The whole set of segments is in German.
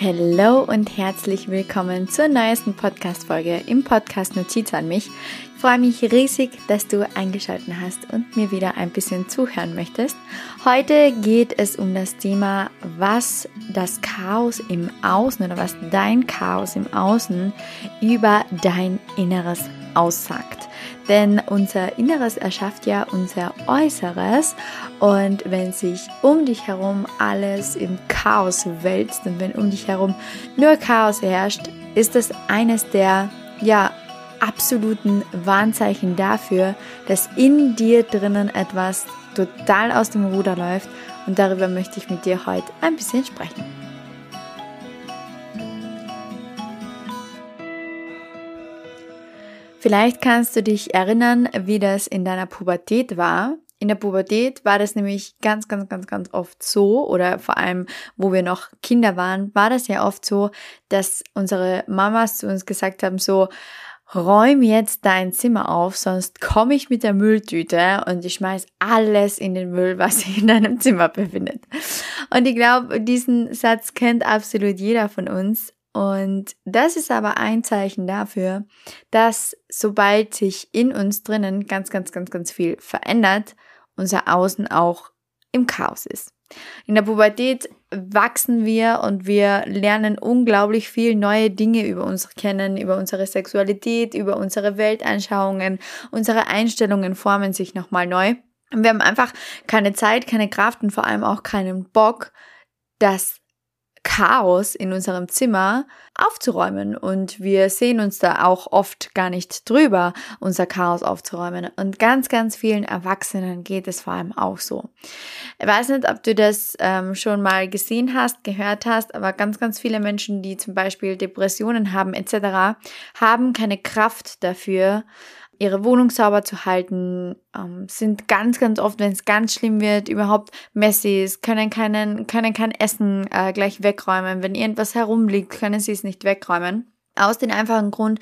Hallo und herzlich willkommen zur neuesten Podcast-Folge im Podcast Notiz an mich. Ich freue mich riesig, dass du eingeschaltet hast und mir wieder ein bisschen zuhören möchtest. Heute geht es um das Thema, was das Chaos im Außen oder was dein Chaos im Außen über dein Inneres aussagt. Denn unser Inneres erschafft ja unser Äußeres und wenn sich um dich herum alles im Chaos wälzt und wenn um dich herum nur Chaos herrscht, ist es eines der ja absoluten Warnzeichen dafür, dass in dir drinnen etwas total aus dem Ruder läuft und darüber möchte ich mit dir heute ein bisschen sprechen. Vielleicht kannst du dich erinnern, wie das in deiner Pubertät war. In der Pubertät war das nämlich ganz, ganz, ganz, ganz oft so, oder vor allem, wo wir noch Kinder waren, war das ja oft so, dass unsere Mamas zu uns gesagt haben, so, räum jetzt dein Zimmer auf, sonst komme ich mit der Mülltüte und ich schmeiß alles in den Müll, was sich in deinem Zimmer befindet. Und ich glaube, diesen Satz kennt absolut jeder von uns. Und das ist aber ein Zeichen dafür, dass sobald sich in uns drinnen ganz, ganz, ganz, ganz viel verändert, unser Außen auch im Chaos ist. In der Pubertät wachsen wir und wir lernen unglaublich viel neue Dinge über uns kennen, über unsere Sexualität, über unsere Weltanschauungen, unsere Einstellungen formen sich nochmal neu. Und wir haben einfach keine Zeit, keine Kraft und vor allem auch keinen Bock, das Chaos in unserem Zimmer aufzuräumen. Und wir sehen uns da auch oft gar nicht drüber, unser Chaos aufzuräumen. Und ganz, ganz vielen Erwachsenen geht es vor allem auch so. Ich weiß nicht, ob du das ähm, schon mal gesehen hast, gehört hast, aber ganz, ganz viele Menschen, die zum Beispiel Depressionen haben etc., haben keine Kraft dafür, ihre Wohnung sauber zu halten, ähm, sind ganz, ganz oft, wenn es ganz schlimm wird, überhaupt Messis, können keinen, können kein Essen äh, gleich wegräumen. Wenn irgendwas herumliegt, können sie es nicht wegräumen. Aus dem einfachen Grund,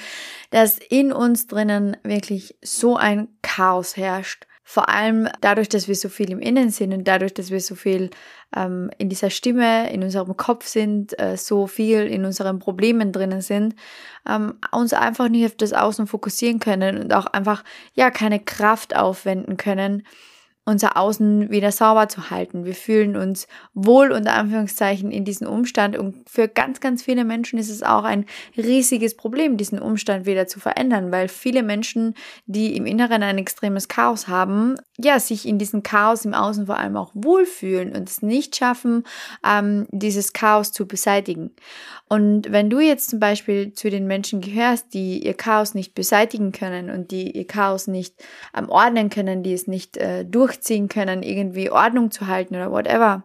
dass in uns drinnen wirklich so ein Chaos herrscht vor allem dadurch, dass wir so viel im Innen sind und dadurch, dass wir so viel ähm, in dieser Stimme, in unserem Kopf sind, äh, so viel in unseren Problemen drinnen sind, ähm, uns einfach nicht auf das Außen fokussieren können und auch einfach ja keine Kraft aufwenden können, unser Außen wieder sauber zu halten. Wir fühlen uns wohl unter Anführungszeichen in diesem Umstand und für ganz, ganz viele Menschen ist es auch ein riesiges Problem, diesen Umstand wieder zu verändern, weil viele Menschen, die im Inneren ein extremes Chaos haben, ja, sich in diesem Chaos im Außen vor allem auch wohlfühlen und es nicht schaffen, ähm, dieses Chaos zu beseitigen. Und wenn du jetzt zum Beispiel zu den Menschen gehörst, die ihr Chaos nicht beseitigen können und die ihr Chaos nicht ähm, ordnen können, die es nicht äh, durchziehen können, irgendwie Ordnung zu halten oder whatever,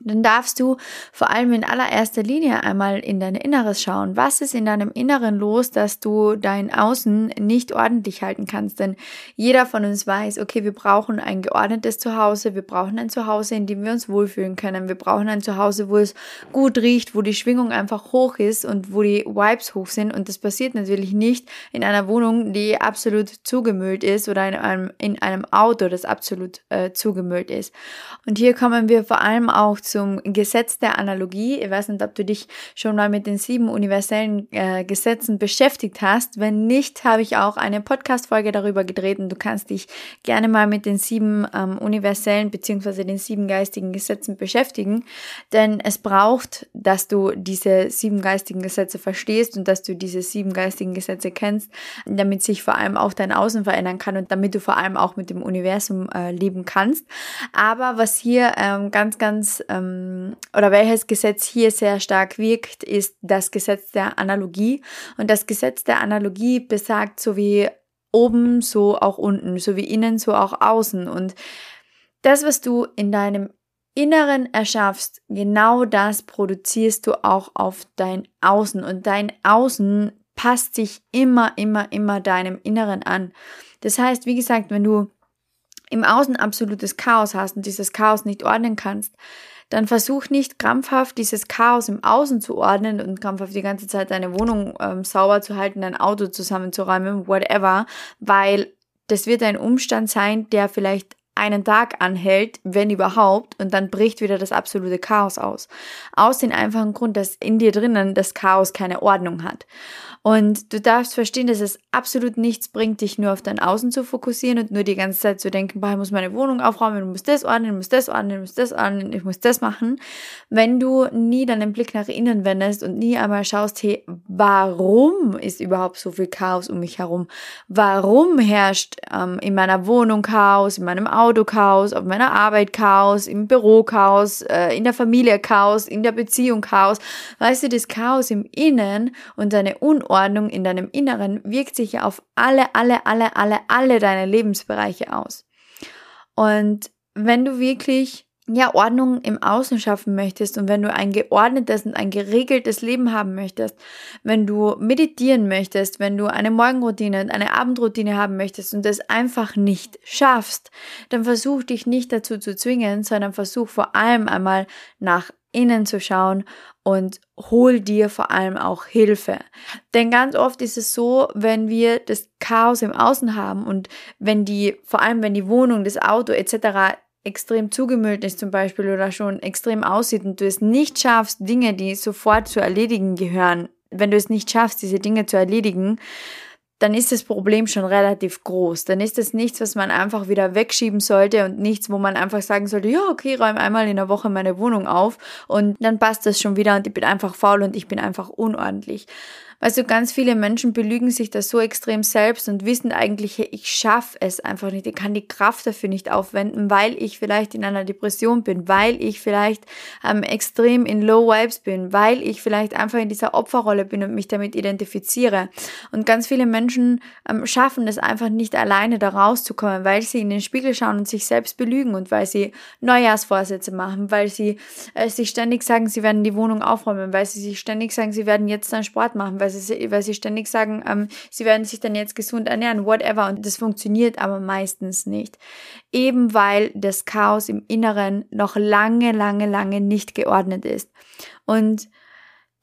dann darfst du vor allem in allererster Linie einmal in dein Inneres schauen. Was ist in deinem Inneren los, dass du dein Außen nicht ordentlich halten kannst? Denn jeder von uns weiß, okay, wir brauchen ein geordnetes Zuhause, wir brauchen ein Zuhause, in dem wir uns wohlfühlen können. Wir brauchen ein Zuhause, wo es gut riecht, wo die Schwingung einfach hoch ist und wo die Vibes hoch sind. Und das passiert natürlich nicht in einer Wohnung, die absolut zugemüllt ist oder in einem, in einem Auto, das absolut äh, zugemüllt ist. Und hier kommen wir vor allem auch zum Gesetz der Analogie. Ich weiß nicht, ob du dich schon mal mit den sieben universellen äh, Gesetzen beschäftigt hast. Wenn nicht, habe ich auch eine Podcast-Folge darüber gedreht und du kannst dich gerne mal mit den sieben ähm, universellen bzw. den sieben geistigen Gesetzen beschäftigen. Denn es braucht, dass du diese sieben geistigen Gesetze verstehst und dass du diese sieben geistigen Gesetze kennst, damit sich vor allem auch dein Außen verändern kann und damit du vor allem auch mit dem Universum äh, leben kannst. Aber was hier ähm, ganz, ganz ähm, ähm, oder welches Gesetz hier sehr stark wirkt, ist das Gesetz der Analogie. Und das Gesetz der Analogie besagt, so wie oben, so auch unten, so wie innen, so auch außen. Und das, was du in deinem Inneren erschaffst, genau das produzierst du auch auf dein Außen. Und dein Außen passt sich immer, immer, immer deinem Inneren an. Das heißt, wie gesagt, wenn du im Außen absolutes Chaos hast und dieses Chaos nicht ordnen kannst, dann versuch nicht krampfhaft dieses Chaos im Außen zu ordnen und krampfhaft die ganze Zeit deine Wohnung ähm, sauber zu halten, dein Auto zusammenzuräumen, whatever, weil das wird ein Umstand sein, der vielleicht einen Tag anhält, wenn überhaupt, und dann bricht wieder das absolute Chaos aus. Aus dem einfachen Grund, dass in dir drinnen das Chaos keine Ordnung hat. Und du darfst verstehen, dass es absolut nichts bringt, dich nur auf dein Außen zu fokussieren und nur die ganze Zeit zu denken, boah, ich muss meine Wohnung aufräumen, ich muss das ordnen, ich muss das ordnen, ich muss das ordnen, ich muss das machen. Wenn du nie deinen Blick nach innen wendest und nie einmal schaust, hey, warum ist überhaupt so viel Chaos um mich herum? Warum herrscht ähm, in meiner Wohnung Chaos, in meinem Auto Chaos, auf meiner Arbeit Chaos, im Büro Chaos, äh, in der Familie Chaos, in der Beziehung Chaos? Weißt du, das Chaos im Innen und deine Unordnung in deinem Inneren wirkt sich ja auf alle, alle, alle, alle, alle deine Lebensbereiche aus. Und wenn du wirklich ja, Ordnung im Außen schaffen möchtest und wenn du ein geordnetes und ein geregeltes Leben haben möchtest, wenn du meditieren möchtest, wenn du eine Morgenroutine und eine Abendroutine haben möchtest und das einfach nicht schaffst, dann versuch dich nicht dazu zu zwingen, sondern versuch vor allem einmal nach innen zu schauen und hol dir vor allem auch Hilfe. Denn ganz oft ist es so, wenn wir das Chaos im Außen haben und wenn die, vor allem wenn die Wohnung, das Auto etc. extrem zugemüllt ist zum Beispiel oder schon extrem aussieht und du es nicht schaffst, Dinge, die sofort zu erledigen gehören, wenn du es nicht schaffst, diese Dinge zu erledigen, dann ist das Problem schon relativ groß. Dann ist das nichts, was man einfach wieder wegschieben sollte und nichts, wo man einfach sagen sollte, ja, okay, räume einmal in der Woche meine Wohnung auf und dann passt das schon wieder und ich bin einfach faul und ich bin einfach unordentlich. Weißt du, ganz viele Menschen belügen sich das so extrem selbst und wissen eigentlich, ich schaffe es einfach nicht, ich kann die Kraft dafür nicht aufwenden, weil ich vielleicht in einer Depression bin, weil ich vielleicht ähm, extrem in Low Vibes bin, weil ich vielleicht einfach in dieser Opferrolle bin und mich damit identifiziere. Und ganz viele Menschen ähm, schaffen es einfach nicht alleine da rauszukommen, weil sie in den Spiegel schauen und sich selbst belügen und weil sie Neujahrsvorsätze machen, weil sie äh, sich ständig sagen, sie werden die Wohnung aufräumen, weil sie sich ständig sagen, sie werden jetzt dann Sport machen, weil weil sie, weil sie ständig sagen, ähm, sie werden sich dann jetzt gesund ernähren, whatever. Und das funktioniert aber meistens nicht. Eben weil das Chaos im Inneren noch lange, lange, lange nicht geordnet ist. Und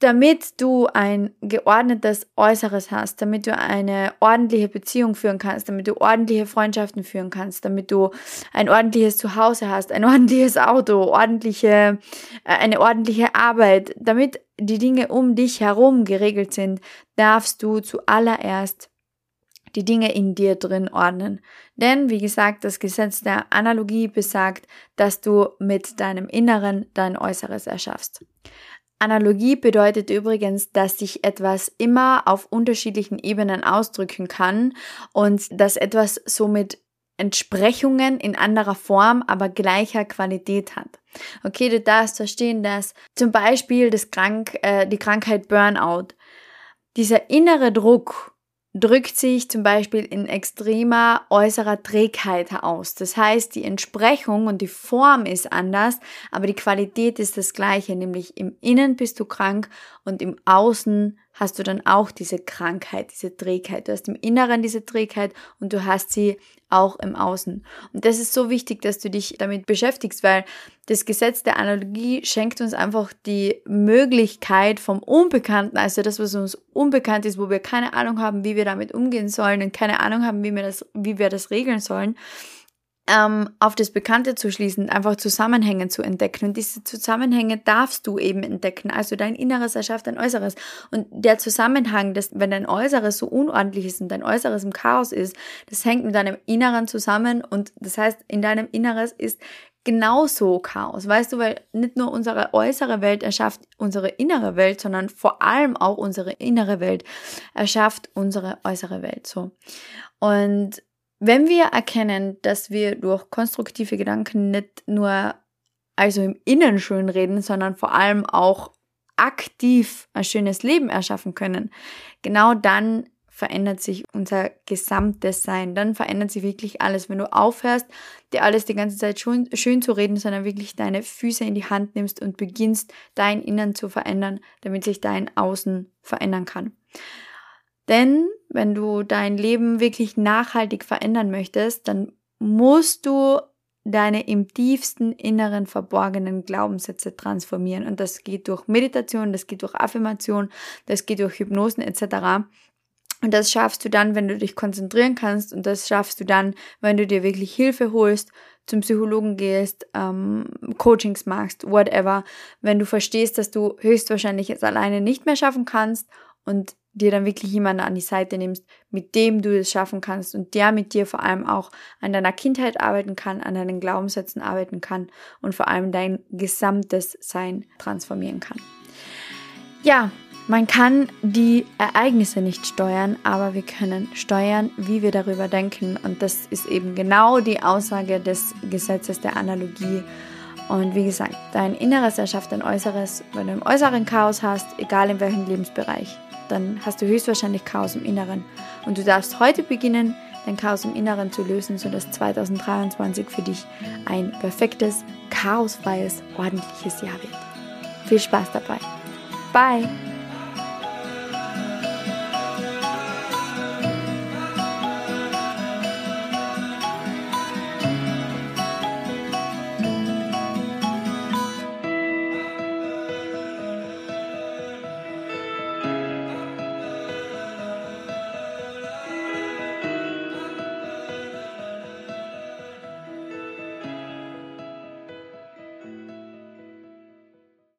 damit du ein geordnetes Äußeres hast, damit du eine ordentliche Beziehung führen kannst, damit du ordentliche Freundschaften führen kannst, damit du ein ordentliches Zuhause hast, ein ordentliches Auto, ordentliche, äh, eine ordentliche Arbeit, damit die Dinge um dich herum geregelt sind, darfst du zuallererst die Dinge in dir drin ordnen. Denn, wie gesagt, das Gesetz der Analogie besagt, dass du mit deinem Inneren dein Äußeres erschaffst. Analogie bedeutet übrigens, dass sich etwas immer auf unterschiedlichen Ebenen ausdrücken kann und dass etwas somit Entsprechungen in anderer Form, aber gleicher Qualität hat. Okay, du darfst verstehen, dass zum Beispiel das Krank, äh, die Krankheit Burnout, dieser innere Druck, drückt sich zum Beispiel in extremer äußerer Trägheit aus. Das heißt, die Entsprechung und die Form ist anders, aber die Qualität ist das gleiche, nämlich im Innen bist du krank und im Außen hast du dann auch diese Krankheit, diese Trägheit. Du hast im Inneren diese Trägheit und du hast sie auch im Außen. Und das ist so wichtig, dass du dich damit beschäftigst, weil das Gesetz der Analogie schenkt uns einfach die Möglichkeit vom Unbekannten, also das, was uns unbekannt ist, wo wir keine Ahnung haben, wie wir damit umgehen sollen und keine Ahnung haben, wie wir das, wie wir das regeln sollen, ähm, auf das Bekannte zu schließen, einfach Zusammenhänge zu entdecken. Und diese Zusammenhänge darfst du eben entdecken. Also dein Inneres erschafft dein Äußeres. Und der Zusammenhang, dass, wenn dein Äußeres so unordentlich ist und dein Äußeres im Chaos ist, das hängt mit deinem Inneren zusammen. Und das heißt, in deinem Inneres ist genauso Chaos. Weißt du, weil nicht nur unsere äußere Welt erschafft unsere innere Welt, sondern vor allem auch unsere innere Welt erschafft unsere äußere Welt. So. Und wenn wir erkennen, dass wir durch konstruktive Gedanken nicht nur also im Innen schön reden, sondern vor allem auch aktiv ein schönes Leben erschaffen können, genau dann verändert sich unser gesamtes Sein. Dann verändert sich wirklich alles. Wenn du aufhörst, dir alles die ganze Zeit schön, schön zu reden, sondern wirklich deine Füße in die Hand nimmst und beginnst, dein Innen zu verändern, damit sich dein Außen verändern kann. Denn wenn du dein Leben wirklich nachhaltig verändern möchtest, dann musst du deine im tiefsten inneren verborgenen Glaubenssätze transformieren. Und das geht durch Meditation, das geht durch Affirmation, das geht durch Hypnosen etc. Und das schaffst du dann, wenn du dich konzentrieren kannst und das schaffst du dann, wenn du dir wirklich Hilfe holst zum Psychologen gehst, ähm, Coachings machst, whatever, wenn du verstehst, dass du höchstwahrscheinlich es alleine nicht mehr schaffen kannst und dir dann wirklich jemanden an die Seite nimmst, mit dem du es schaffen kannst und der mit dir vor allem auch an deiner Kindheit arbeiten kann, an deinen Glaubenssätzen arbeiten kann und vor allem dein gesamtes Sein transformieren kann. Ja, man kann die Ereignisse nicht steuern, aber wir können steuern, wie wir darüber denken. Und das ist eben genau die Aussage des Gesetzes der Analogie. Und wie gesagt, dein Inneres erschafft dein Äußeres. Wenn du im Äußeren Chaos hast, egal in welchem Lebensbereich, dann hast du höchstwahrscheinlich Chaos im Inneren. Und du darfst heute beginnen, dein Chaos im Inneren zu lösen, sodass 2023 für dich ein perfektes, chaosfreies, ordentliches Jahr wird. Viel Spaß dabei. Bye!